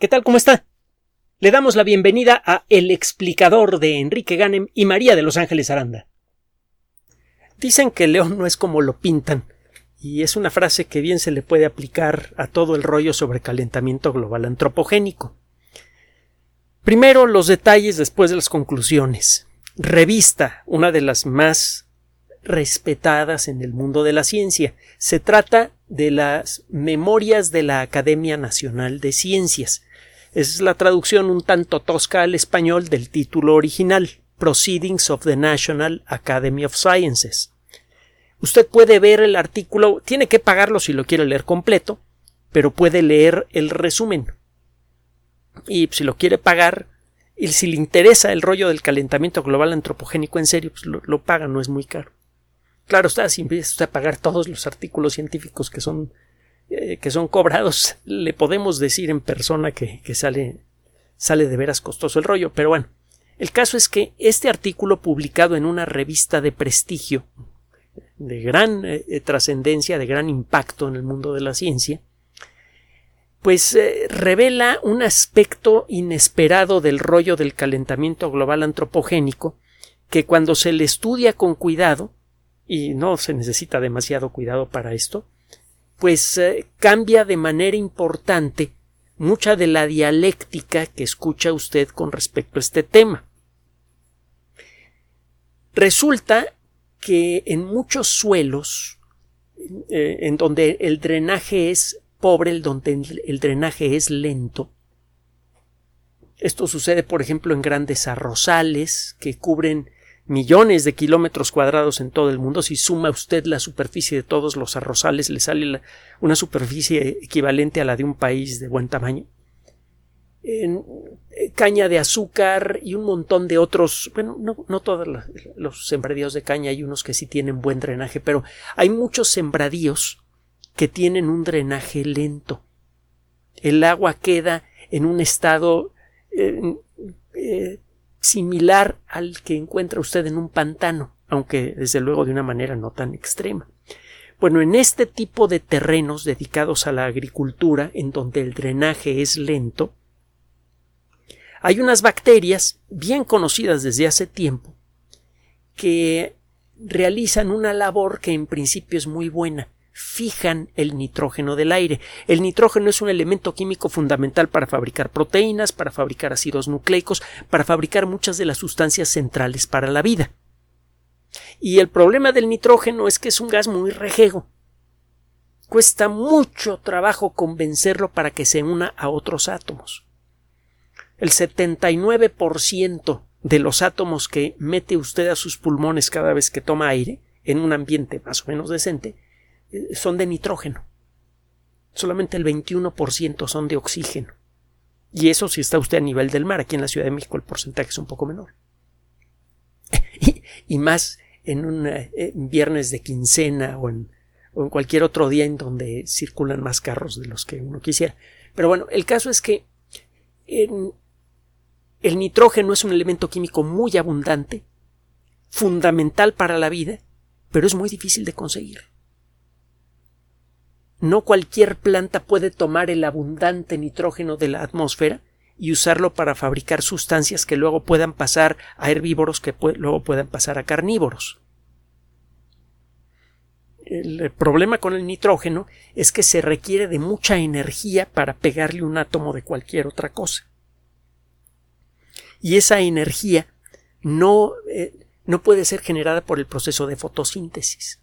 ¿Qué tal? ¿Cómo está? Le damos la bienvenida a El explicador de Enrique Ganem y María de Los Ángeles Aranda. Dicen que león no es como lo pintan, y es una frase que bien se le puede aplicar a todo el rollo sobre calentamiento global antropogénico. Primero los detalles, después de las conclusiones. Revista, una de las más respetadas en el mundo de la ciencia. Se trata de las Memorias de la Academia Nacional de Ciencias. Es la traducción un tanto tosca al español del título original, Proceedings of the National Academy of Sciences. Usted puede ver el artículo, tiene que pagarlo si lo quiere leer completo, pero puede leer el resumen. Y si lo quiere pagar, y si le interesa el rollo del calentamiento global antropogénico en serio, pues lo, lo paga, no es muy caro. Claro está, si empieza a pagar todos los artículos científicos que son, eh, que son cobrados, le podemos decir en persona que, que sale, sale de veras costoso el rollo. Pero bueno, el caso es que este artículo publicado en una revista de prestigio, de gran eh, trascendencia, de gran impacto en el mundo de la ciencia, pues eh, revela un aspecto inesperado del rollo del calentamiento global antropogénico que cuando se le estudia con cuidado y no se necesita demasiado cuidado para esto, pues eh, cambia de manera importante mucha de la dialéctica que escucha usted con respecto a este tema. Resulta que en muchos suelos eh, en donde el drenaje es pobre, el donde el drenaje es lento, esto sucede, por ejemplo, en grandes arrozales que cubren millones de kilómetros cuadrados en todo el mundo. Si suma usted la superficie de todos los arrozales, le sale una superficie equivalente a la de un país de buen tamaño. En, eh, caña de azúcar y un montón de otros, bueno, no, no todos los sembradíos de caña, hay unos que sí tienen buen drenaje, pero hay muchos sembradíos que tienen un drenaje lento. El agua queda en un estado eh, eh, similar al que encuentra usted en un pantano, aunque desde luego de una manera no tan extrema. Bueno, en este tipo de terrenos dedicados a la agricultura, en donde el drenaje es lento, hay unas bacterias bien conocidas desde hace tiempo que realizan una labor que en principio es muy buena fijan el nitrógeno del aire. El nitrógeno es un elemento químico fundamental para fabricar proteínas, para fabricar ácidos nucleicos, para fabricar muchas de las sustancias centrales para la vida. Y el problema del nitrógeno es que es un gas muy rejego. Cuesta mucho trabajo convencerlo para que se una a otros átomos. El 79% de los átomos que mete usted a sus pulmones cada vez que toma aire, en un ambiente más o menos decente, son de nitrógeno. Solamente el 21% son de oxígeno. Y eso si está usted a nivel del mar. Aquí en la Ciudad de México el porcentaje es un poco menor. y, más en un eh, viernes de quincena o en, o en cualquier otro día en donde circulan más carros de los que uno quisiera. Pero bueno, el caso es que el nitrógeno es un elemento químico muy abundante, fundamental para la vida, pero es muy difícil de conseguir. No cualquier planta puede tomar el abundante nitrógeno de la atmósfera y usarlo para fabricar sustancias que luego puedan pasar a herbívoros que luego puedan pasar a carnívoros. El problema con el nitrógeno es que se requiere de mucha energía para pegarle un átomo de cualquier otra cosa. Y esa energía no, eh, no puede ser generada por el proceso de fotosíntesis.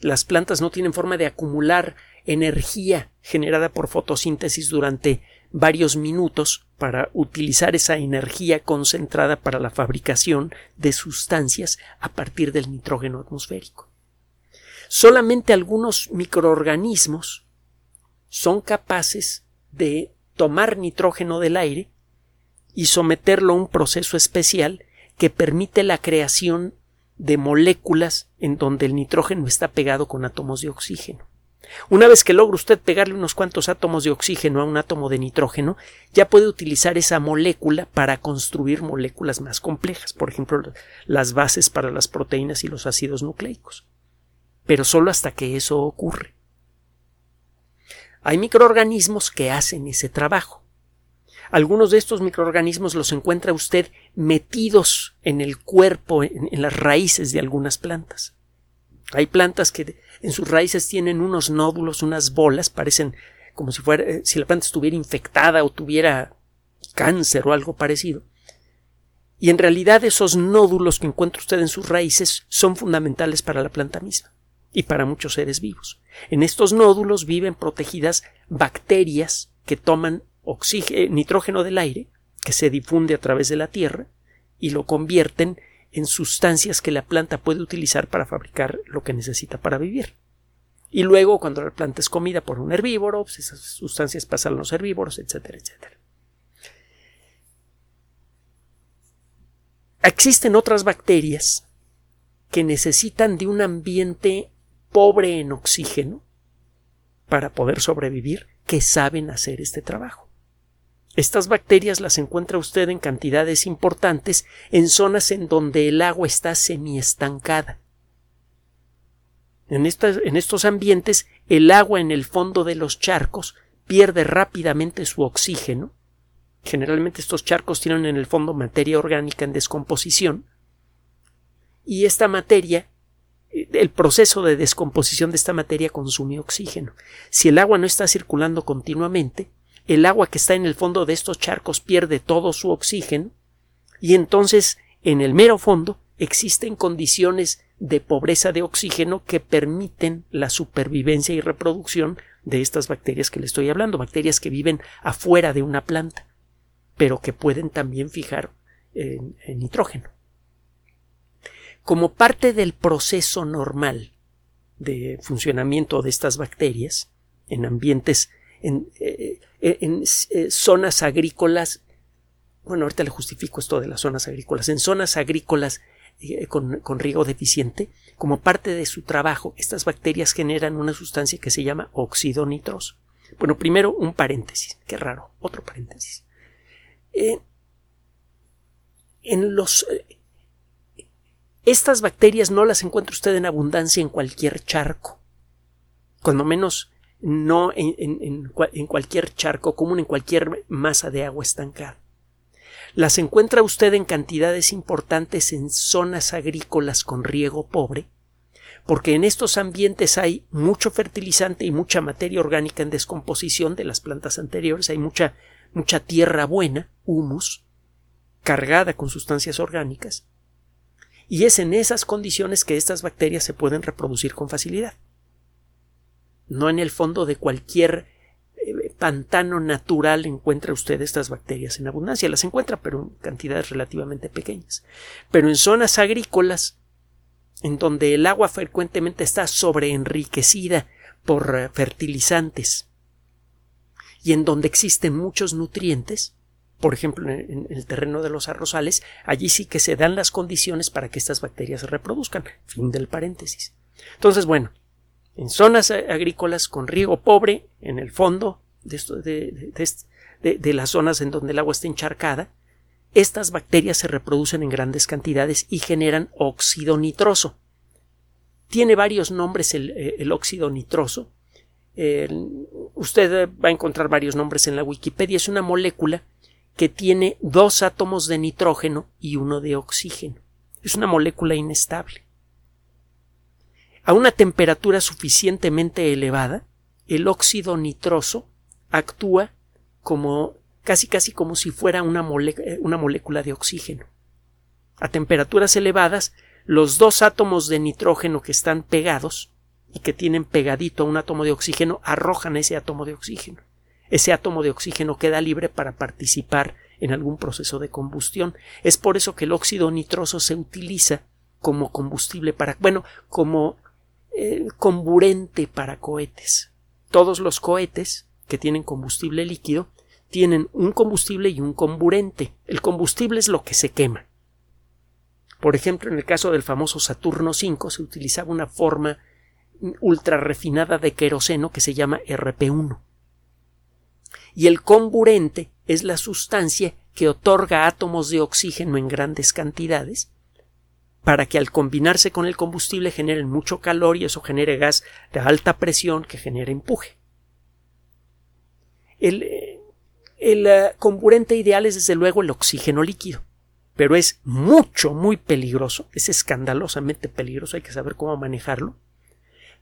Las plantas no tienen forma de acumular energía generada por fotosíntesis durante varios minutos para utilizar esa energía concentrada para la fabricación de sustancias a partir del nitrógeno atmosférico. Solamente algunos microorganismos son capaces de tomar nitrógeno del aire y someterlo a un proceso especial que permite la creación de moléculas en donde el nitrógeno está pegado con átomos de oxígeno. Una vez que logra usted pegarle unos cuantos átomos de oxígeno a un átomo de nitrógeno, ya puede utilizar esa molécula para construir moléculas más complejas, por ejemplo, las bases para las proteínas y los ácidos nucleicos. Pero solo hasta que eso ocurre. Hay microorganismos que hacen ese trabajo. Algunos de estos microorganismos los encuentra usted metidos en el cuerpo, en, las raíces de algunas plantas. Hay plantas que en sus raíces tienen unos nódulos, unas bolas, parecen como si fuera, eh, si la planta estuviera infectada o tuviera cáncer o algo parecido. Y en realidad esos nódulos que encuentra usted en sus raíces son fundamentales para la planta misma y para muchos seres vivos. En estos nódulos viven protegidas bacterias que toman oxígeno, nitrógeno del aire, que se difunde a través de la tierra, y lo convierten en sustancias que la planta puede utilizar para fabricar lo que necesita para vivir. Y luego, cuando la planta es comida por un herbívoro, pues esas sustancias pasan a los herbívoros, etcétera, etcétera. Existen otras bacterias que necesitan de un ambiente pobre en oxígeno para poder sobrevivir, que saben hacer este trabajo. Estas bacterias las encuentra usted en cantidades importantes en zonas en donde el agua está semiestancada. En, en estos ambientes, el agua en el fondo de los charcos pierde rápidamente su oxígeno. Generalmente estos charcos tienen en el fondo materia orgánica en descomposición. Y esta materia, el proceso de descomposición de esta materia consume oxígeno. Si el agua no está circulando continuamente, el agua que está en el fondo de estos charcos pierde todo su oxígeno y entonces en el mero fondo existen condiciones de pobreza de oxígeno que permiten la supervivencia y reproducción de estas bacterias que le estoy hablando, bacterias que viven afuera de una planta, pero que pueden también fijar nitrógeno. Como parte del proceso normal de funcionamiento de estas bacterias en ambientes en, eh, eh, zonas agrícolas, bueno, ahorita le justifico esto de las zonas agrícolas, en zonas agrícolas eh, con, riego deficiente, como parte de su trabajo, estas bacterias generan una sustancia que se llama óxido nitroso. Bueno, primero un paréntesis, qué raro, otro paréntesis. en los estas bacterias no las encuentra usted en abundancia en cualquier charco. Cuando menos no en, cualquier charco común, en cualquier masa de agua estancada. Las encuentra usted en cantidades importantes en zonas agrícolas con riego pobre, porque en estos ambientes hay mucho fertilizante y mucha materia orgánica en descomposición de las plantas anteriores, hay mucha, mucha tierra buena, humus, cargada con sustancias orgánicas, y es en esas condiciones que estas bacterias se pueden reproducir con facilidad no en el fondo de cualquier eh, pantano natural encuentra usted estas bacterias en abundancia. Las encuentra, pero en cantidades relativamente pequeñas. Pero en zonas agrícolas, en donde el agua frecuentemente está sobreenriquecida por eh, fertilizantes y en donde existen muchos nutrientes, por ejemplo, en, el terreno de los arrozales, allí sí que se dan las condiciones para que estas bacterias se reproduzcan. Fin del paréntesis. Entonces, bueno, en zonas agrícolas con riego pobre en el fondo de, las zonas en donde el agua está encharcada, estas bacterias se reproducen en grandes cantidades y generan óxido nitroso. Tiene varios nombres el, eh, óxido nitroso. usted va a encontrar varios nombres en la Wikipedia. Es una molécula que tiene dos átomos de nitrógeno y uno de oxígeno. Es una molécula inestable. A una temperatura suficientemente elevada, el óxido nitroso actúa como casi casi como si fuera una, una molécula de oxígeno. A temperaturas elevadas, los dos átomos de nitrógeno que están pegados y que tienen pegadito a un átomo de oxígeno arrojan ese átomo de oxígeno. Ese átomo de oxígeno queda libre para participar en algún proceso de combustión. Es por eso que el óxido nitroso se utiliza como combustible para, bueno, como eh, comburente para cohetes. Todos los cohetes que tienen combustible líquido tienen un combustible y un comburente. El combustible es lo que se quema. Por ejemplo, en el caso del famoso Saturno V se utilizaba una forma ultra refinada de queroseno que se llama RP1. Y el comburente es la sustancia que otorga átomos de oxígeno en grandes cantidades para que al combinarse con el combustible generen mucho calor y eso genere gas de alta presión que genere empuje. El, eh, El uh, comburente ideal es desde luego el oxígeno líquido, pero es mucho, muy peligroso, es escandalosamente peligroso, hay que saber cómo manejarlo.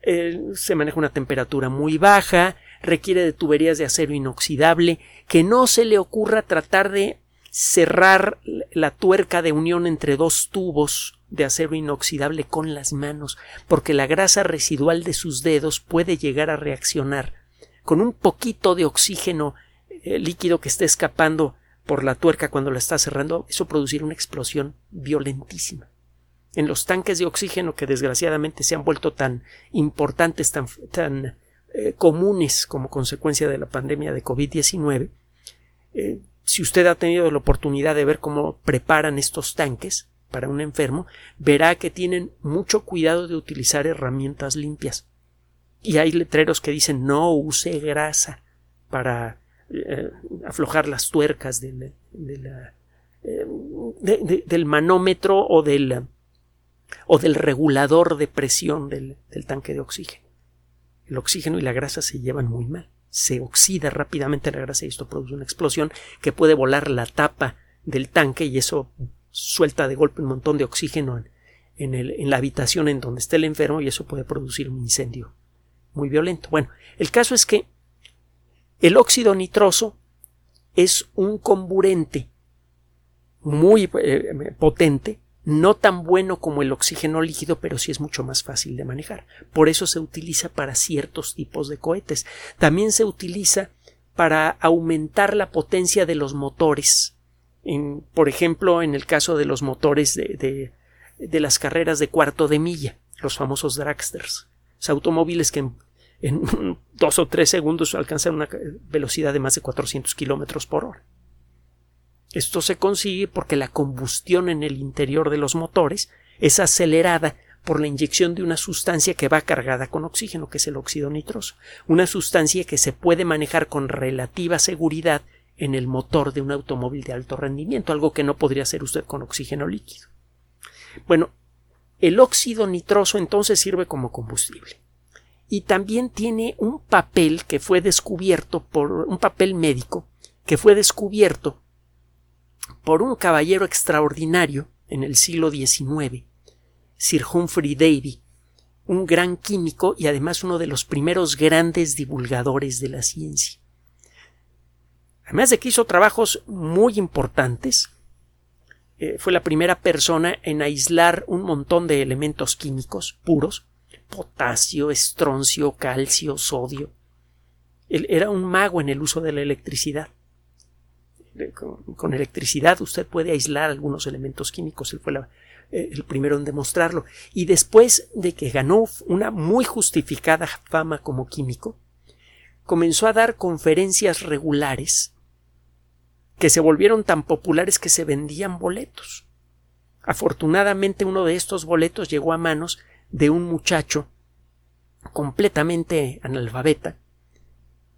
Eh, se maneja una temperatura muy baja, requiere de tuberías de acero inoxidable, que no se le ocurra tratar de cerrar la tuerca de unión entre dos tubos de acero inoxidable con las manos, porque la grasa residual de sus dedos puede llegar a reaccionar con un poquito de oxígeno eh, líquido que esté escapando por la tuerca cuando la está cerrando, eso producirá una explosión violentísima. En los tanques de oxígeno que desgraciadamente se han vuelto tan importantes, tan, tan eh, comunes como consecuencia de la pandemia de COVID-19, eh, si usted ha tenido la oportunidad de ver cómo preparan estos tanques para un enfermo, verá que tienen mucho cuidado de utilizar herramientas limpias. Y hay letreros que dicen no use grasa para eh, aflojar las tuercas del, del manómetro o del, o del regulador de presión del tanque de oxígeno el oxígeno y la grasa se llevan muy mal. Se oxida rápidamente la grasa y esto produce una explosión que puede volar la tapa del tanque y eso suelta de golpe un montón de oxígeno en, el, en la habitación en donde está el enfermo y eso puede producir un incendio muy violento. Bueno, el caso es que el óxido nitroso es un comburente muy eh, potente no tan bueno como el oxígeno líquido, pero sí es mucho más fácil de manejar. Por eso se utiliza para ciertos tipos de cohetes. También se utiliza para aumentar la potencia de los motores. Por ejemplo, en el caso de los motores de, las carreras de cuarto de milla, los famosos dragsters. automóviles que en, en, dos o tres segundos alcanzan una velocidad de más de 400 kilómetros por hora. Esto se consigue porque la combustión en el interior de los motores es acelerada por la inyección de una sustancia que va cargada con oxígeno, que es el óxido nitroso, una sustancia que se puede manejar con relativa seguridad en el motor de un automóvil de alto rendimiento, algo que no podría hacer usted con oxígeno líquido. Bueno, el óxido nitroso entonces sirve como combustible y también tiene un papel que fue descubierto por un papel médico que fue descubierto por un caballero extraordinario en el siglo XIX, Sir Humphrey Davy, un gran químico y además uno de los primeros grandes divulgadores de la ciencia. Además de que hizo trabajos muy importantes, eh, fue la primera persona en aislar un montón de elementos químicos puros, potasio, estroncio, calcio, sodio. Él era un mago en el uso de la electricidad con, electricidad usted puede aislar algunos elementos químicos. Él fue eh, el primero en demostrarlo. Y después de que ganó una muy justificada fama como químico, comenzó a dar conferencias regulares que se volvieron tan populares que se vendían boletos. Afortunadamente uno de estos boletos llegó a manos de un muchacho completamente analfabeta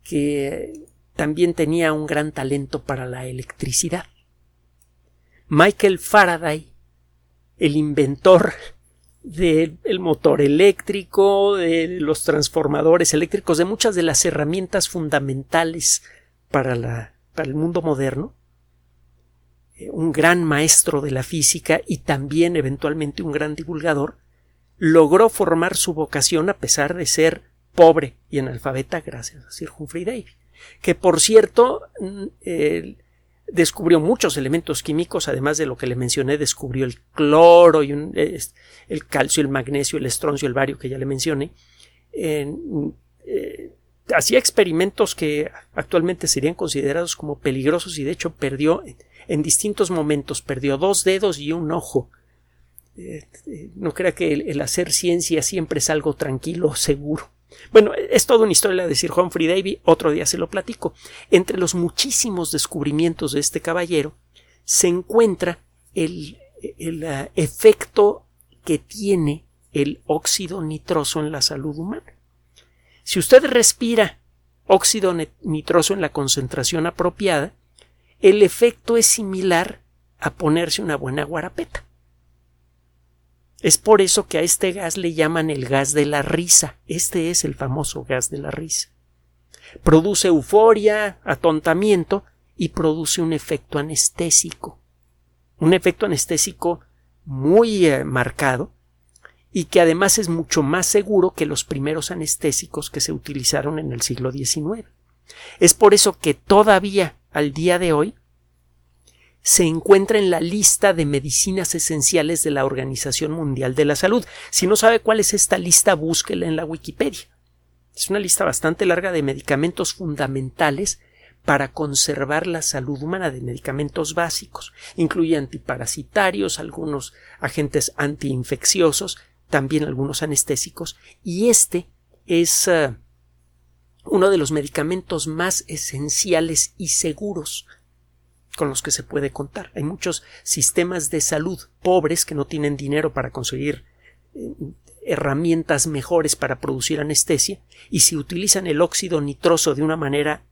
que también tenía un gran talento para la electricidad. Michael Faraday, el inventor del motor eléctrico, de los transformadores eléctricos, de muchas de las herramientas fundamentales para, la, para el mundo moderno, eh, un gran maestro de la física y también eventualmente un gran divulgador, logró formar su vocación a pesar de ser pobre y analfabeta gracias a Sir Humphrey Davy que por cierto mm, descubrió muchos elementos químicos, además de lo que le mencioné, descubrió el cloro y el calcio, el magnesio, el estroncio, el bario que ya le mencioné. Eh, hacía experimentos que actualmente serían considerados como peligrosos y de hecho perdió en distintos momentos, perdió dos dedos y un ojo. Eh, eh, no crea que el hacer ciencia siempre es algo tranquilo, seguro. Bueno, es toda una historia de Sir Humphrey Davy, otro día se lo platico. Entre los muchísimos descubrimientos de este caballero se encuentra el, uh, efecto que tiene el óxido nitroso en la salud humana. Si usted respira óxido nitroso en la concentración apropiada, el efecto es similar a ponerse una buena guarapeta. Es por eso que a este gas le llaman el gas de la risa. Este es el famoso gas de la risa. Produce euforia, atontamiento y produce un efecto anestésico. Un efecto anestésico muy eh, marcado y que además es mucho más seguro que los primeros anestésicos que se utilizaron en el siglo XIX. Es por eso que todavía al día de hoy se encuentra en la lista de medicinas esenciales de la Organización Mundial de la Salud. Si no sabe cuál es esta lista, búsquela en la Wikipedia. Es una lista bastante larga de medicamentos fundamentales para conservar la salud humana de medicamentos básicos. Incluye antiparasitarios, algunos agentes antiinfecciosos, también algunos anestésicos, y este es uh, uno de los medicamentos más esenciales y seguros con los que se puede contar. Hay muchos sistemas de salud pobres que no tienen dinero para conseguir eh, herramientas mejores para producir anestesia y si utilizan el óxido nitroso de una manera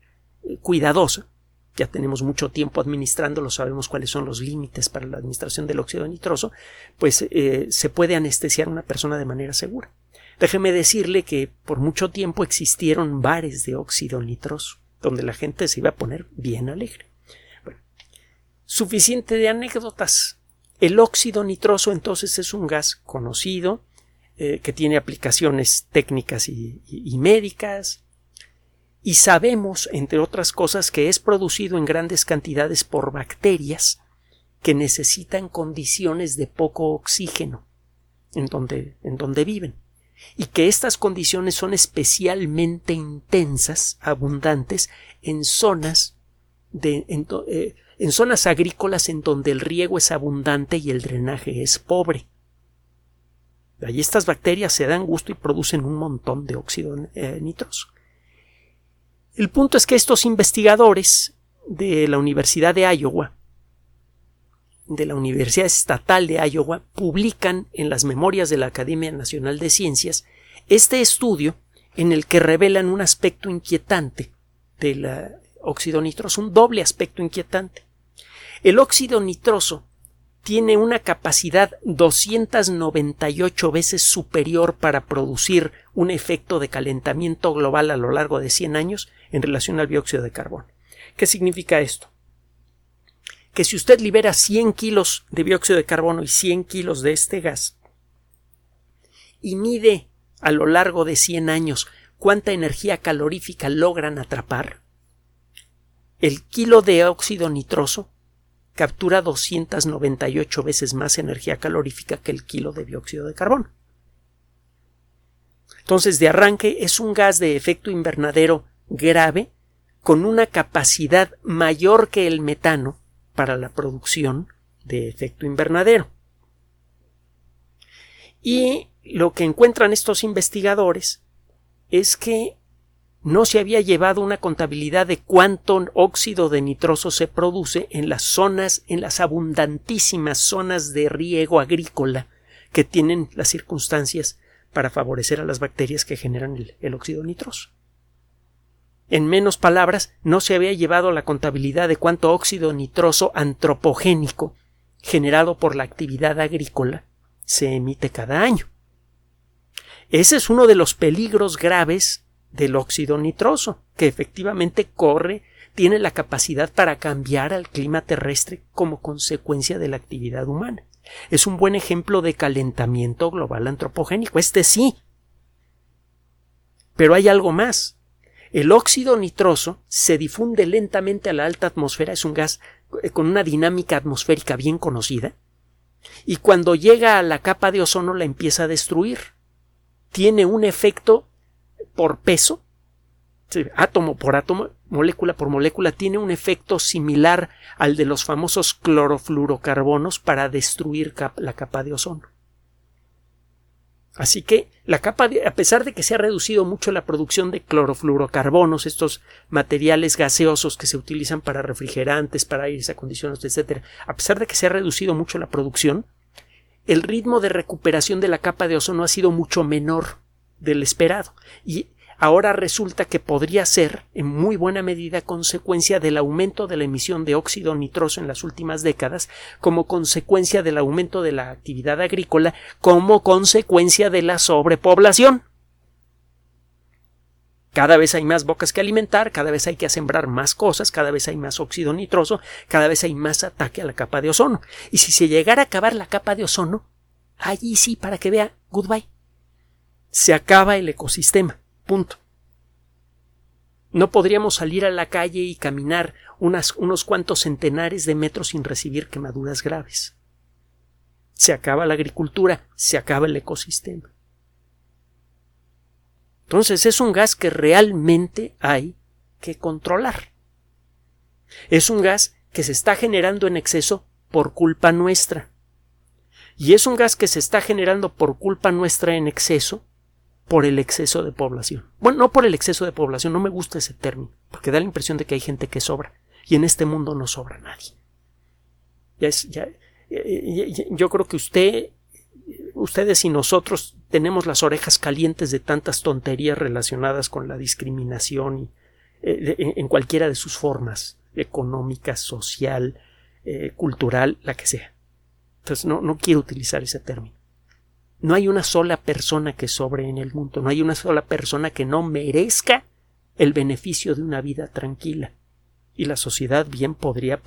eh, cuidadosa, ya tenemos mucho tiempo administrándolo, sabemos cuáles son los límites para la administración del óxido nitroso, pues eh, se puede anestesiar a una persona de manera segura. Déjeme decirle que por mucho tiempo existieron bares de óxido nitroso, donde la gente se iba a poner bien alegre. Suficiente de anécdotas. El óxido nitroso entonces es un gas conocido, eh, que tiene aplicaciones técnicas y médicas, y sabemos, entre otras cosas, que es producido en grandes cantidades por bacterias que necesitan condiciones de poco oxígeno en donde, en donde viven y que estas condiciones son especialmente intensas, abundantes, en zonas eh, en, zonas agrícolas en donde el riego es abundante y el drenaje es pobre. Allí estas bacterias se dan gusto y producen un montón de óxido eh, nitroso. El punto es que estos investigadores de la Universidad de Iowa, de la Universidad Estatal de Iowa, publican en las memorias de la Academia Nacional de Ciencias este estudio en el que revelan un aspecto inquietante del óxido nitroso, un doble aspecto inquietante. El óxido nitroso tiene una capacidad 298 veces superior para producir un efecto de calentamiento global a lo largo de 100 años en relación al dióxido de carbono. ¿Qué significa esto? Que si usted libera 100 kilos de dióxido de carbono y 100 kilos de este gas y mide a lo largo de 100 años cuánta energía calorífica logran atrapar, el kilo de óxido nitroso captura 298 veces más energía calorífica que el kilo de dióxido de carbono. Entonces, de arranque es un gas de efecto invernadero grave con una capacidad mayor que el metano para la producción de efecto invernadero. Y lo que encuentran estos investigadores es que no se había llevado una contabilidad de cuánto óxido de nitroso se produce en las zonas, en las abundantísimas zonas de riego agrícola que tienen las circunstancias para favorecer a las bacterias que generan el, óxido nitroso. En menos palabras, no se había llevado la contabilidad de cuánto óxido nitroso antropogénico generado por la actividad agrícola se emite cada año. Ese es uno de los peligros graves del óxido nitroso, que efectivamente corre, tiene la capacidad para cambiar al clima terrestre como consecuencia de la actividad humana. Es un buen ejemplo de calentamiento global antropogénico. Este sí. Pero hay algo más. El óxido nitroso se difunde lentamente a la alta atmósfera, es un gas eh, con una dinámica atmosférica bien conocida, y cuando llega a la capa de ozono la empieza a destruir. Tiene un efecto por peso, átomo por átomo, molécula por molécula, tiene un efecto similar al de los famosos clorofluorocarbonos para destruir la capa de ozono. Así que la capa, de, a pesar de que se ha reducido mucho la producción de clorofluorocarbonos, estos materiales gaseosos que se utilizan para refrigerantes, para aires acondicionados, etc., a pesar de que se ha reducido mucho la producción, el ritmo de recuperación de la capa de ozono ha sido mucho menor del esperado. Y ahora resulta que podría ser en muy buena medida consecuencia del aumento de la emisión de óxido nitroso en las últimas décadas, como consecuencia del aumento de la actividad agrícola, como consecuencia de la sobrepoblación. Cada vez hay más bocas que alimentar, cada vez hay que sembrar más cosas, cada vez hay más óxido nitroso, cada vez hay más ataque a la capa de ozono. Y si se llegara a acabar la capa de ozono, allí sí, para que vea, goodbye. Se acaba el ecosistema. Punto. No podríamos salir a la calle y caminar unos cuantos centenares de metros sin recibir quemaduras graves. Se acaba la agricultura, se acaba el ecosistema. Entonces es un gas que realmente hay que controlar. Es un gas que se está generando en exceso por culpa nuestra. Y es un gas que se está generando por culpa nuestra en exceso por el exceso de población. Bueno, no por el exceso de población, no me gusta ese término, porque da la impresión de que hay gente que sobra, y en este mundo no sobra nadie. Ya es, ya, yo creo que usted, ustedes y nosotros tenemos las orejas calientes de tantas tonterías relacionadas con la discriminación y, eh, en cualquiera de sus formas, económica, social, eh, cultural, la que sea. Entonces no, no quiero utilizar ese término. No hay una sola persona que sobre en el mundo, no hay una sola persona que no merezca el beneficio de una vida tranquila. Y la sociedad bien podría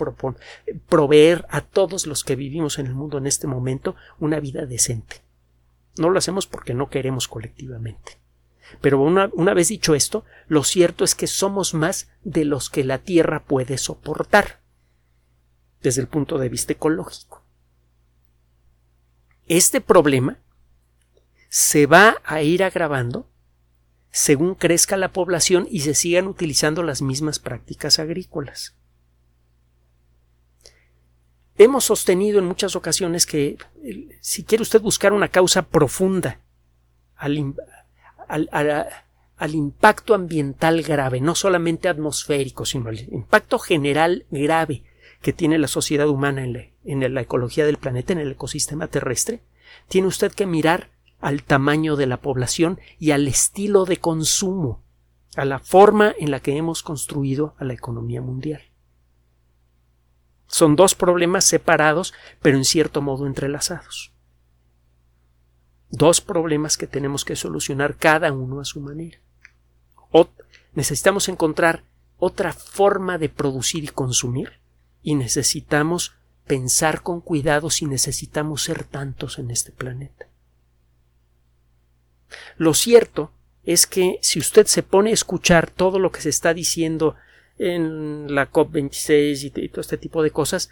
proveer a todos los que vivimos en el mundo en este momento una vida decente. No lo hacemos porque no queremos colectivamente. Pero una, una vez dicho esto, lo cierto es que somos más de los que la Tierra puede soportar desde el punto de vista ecológico. Este problema se va a ir agravando según crezca la población y se sigan utilizando las mismas prácticas agrícolas. Hemos sostenido en muchas ocasiones que si quiere usted buscar una causa profunda al, al, impacto ambiental grave, no solamente atmosférico, sino al impacto general grave que tiene la sociedad humana en en la ecología del planeta, en el ecosistema terrestre, tiene usted que mirar al tamaño de la población y al estilo de consumo, a la forma en la que hemos construido a la economía mundial. Son dos problemas separados, pero en cierto modo entrelazados. Dos problemas que tenemos que solucionar cada uno a su manera. O necesitamos encontrar otra forma de producir y consumir y necesitamos pensar con cuidado si necesitamos ser tantos en este planeta. Lo cierto es que si usted se pone a escuchar todo lo que se está diciendo en la COP26 y, todo este tipo de cosas,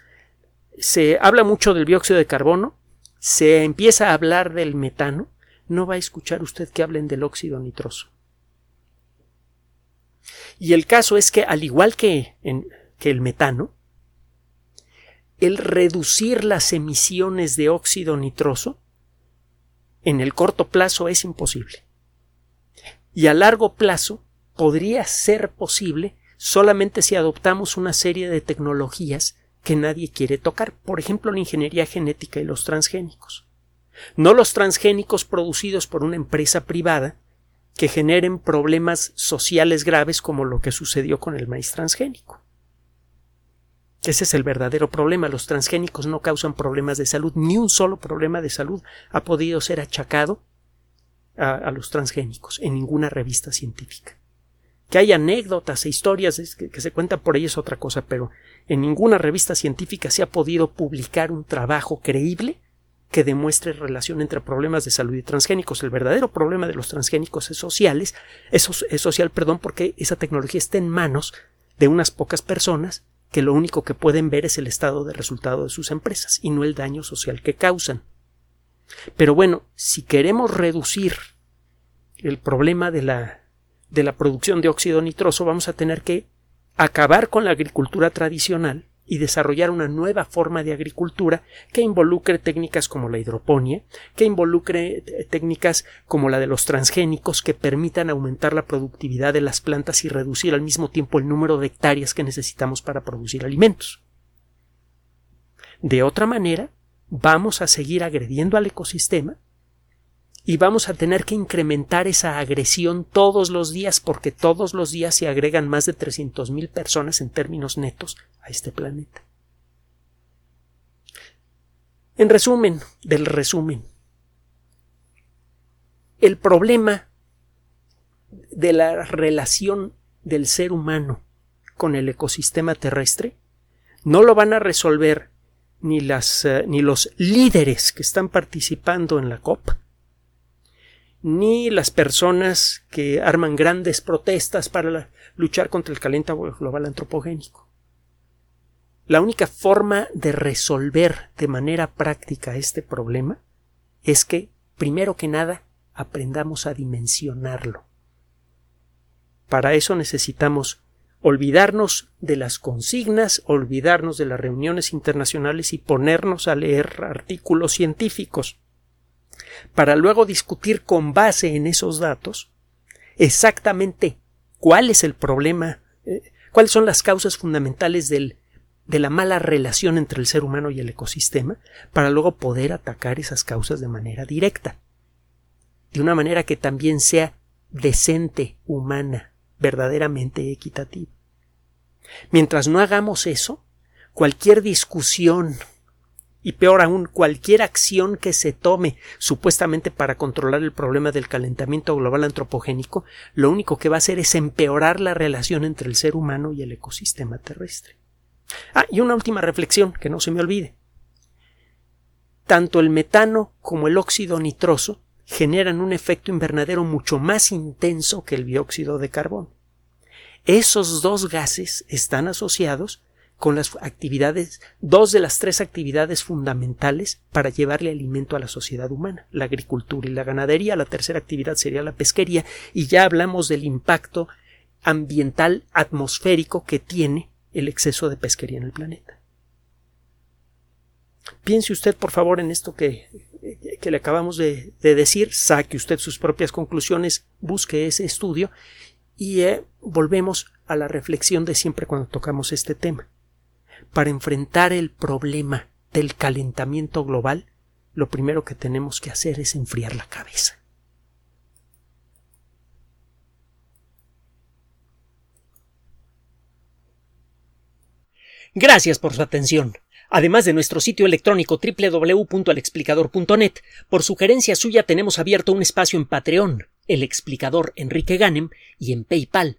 se habla mucho del dióxido de carbono, se empieza a hablar del metano, no va a escuchar usted que hablen del óxido nitroso. Y el caso es que, al igual que, que el metano, el reducir las emisiones de óxido nitroso en el corto plazo es imposible. Y a largo plazo podría ser posible solamente si adoptamos una serie de tecnologías que nadie quiere tocar, por ejemplo la ingeniería genética y los transgénicos. No los transgénicos producidos por una empresa privada que generen problemas sociales graves como lo que sucedió con el maíz transgénico. Ese es el verdadero problema. Los transgénicos no causan problemas de salud. Ni un solo problema de salud ha podido ser achacado a, los transgénicos en ninguna revista científica. Que hay anécdotas e historias que, que se cuentan por ahí es otra cosa, pero en ninguna revista científica se ha podido publicar un trabajo creíble que demuestre relación entre problemas de salud y transgénicos. El verdadero problema de los transgénicos es sociales, es, es social, perdón, porque esa tecnología está en manos de unas pocas personas que lo único que pueden ver es el estado de resultado de sus empresas y no el daño social que causan. Pero bueno, si queremos reducir el problema de la, de la producción de óxido nitroso, vamos a tener que acabar con la agricultura tradicional y desarrollar una nueva forma de agricultura que involucre técnicas como la hidroponía, que involucre eh, técnicas como la de los transgénicos que permitan aumentar la productividad de las plantas y reducir al mismo tiempo el número de hectáreas que necesitamos para producir alimentos. De otra manera, vamos a seguir agrediendo al ecosistema y vamos a tener que incrementar esa agresión todos los días porque todos los días se agregan más de 300.000 personas en términos netos a este planeta. En resumen, del resumen, el problema de la relación del ser humano con el ecosistema terrestre no lo van a resolver ni, las, eh, ni los líderes que están participando en la COP, ni las personas que arman grandes protestas para luchar contra el calentamiento global antropogénico. La única forma de resolver de manera práctica este problema es que, primero que nada, aprendamos a dimensionarlo. Para eso necesitamos olvidarnos de las consignas, olvidarnos de las reuniones internacionales y ponernos a leer artículos científicos, para luego discutir con base en esos datos exactamente cuál es el problema, eh, cuáles son las causas fundamentales del, de la mala relación entre el ser humano y el ecosistema, para luego poder atacar esas causas de manera directa, de una manera que también sea decente, humana, verdaderamente equitativa. Mientras no hagamos eso, cualquier discusión y peor aún cualquier acción que se tome supuestamente para controlar el problema del calentamiento global antropogénico, lo único que va a hacer es empeorar la relación entre el ser humano y el ecosistema terrestre. Ah, y una última reflexión que no se me olvide. Tanto el metano como el óxido nitroso generan un efecto invernadero mucho más intenso que el dióxido de carbono. Esos dos gases están asociados con las actividades, dos de las tres actividades fundamentales para llevarle alimento a la sociedad humana, la agricultura y la ganadería, la tercera actividad sería la pesquería, y ya hablamos del impacto ambiental atmosférico que tiene el exceso de pesquería en el planeta. Piense usted, por favor, en esto que, que le acabamos de, decir, saque usted sus propias conclusiones, busque ese estudio y eh, volvemos a la reflexión de siempre cuando tocamos este tema. Para enfrentar el problema del calentamiento global, lo primero que tenemos que hacer es enfriar la cabeza. Gracias por su atención. Además de nuestro sitio electrónico www.alexplicador.net, por sugerencia suya tenemos abierto un espacio en Patreon, el explicador Enrique Ganem, y en PayPal,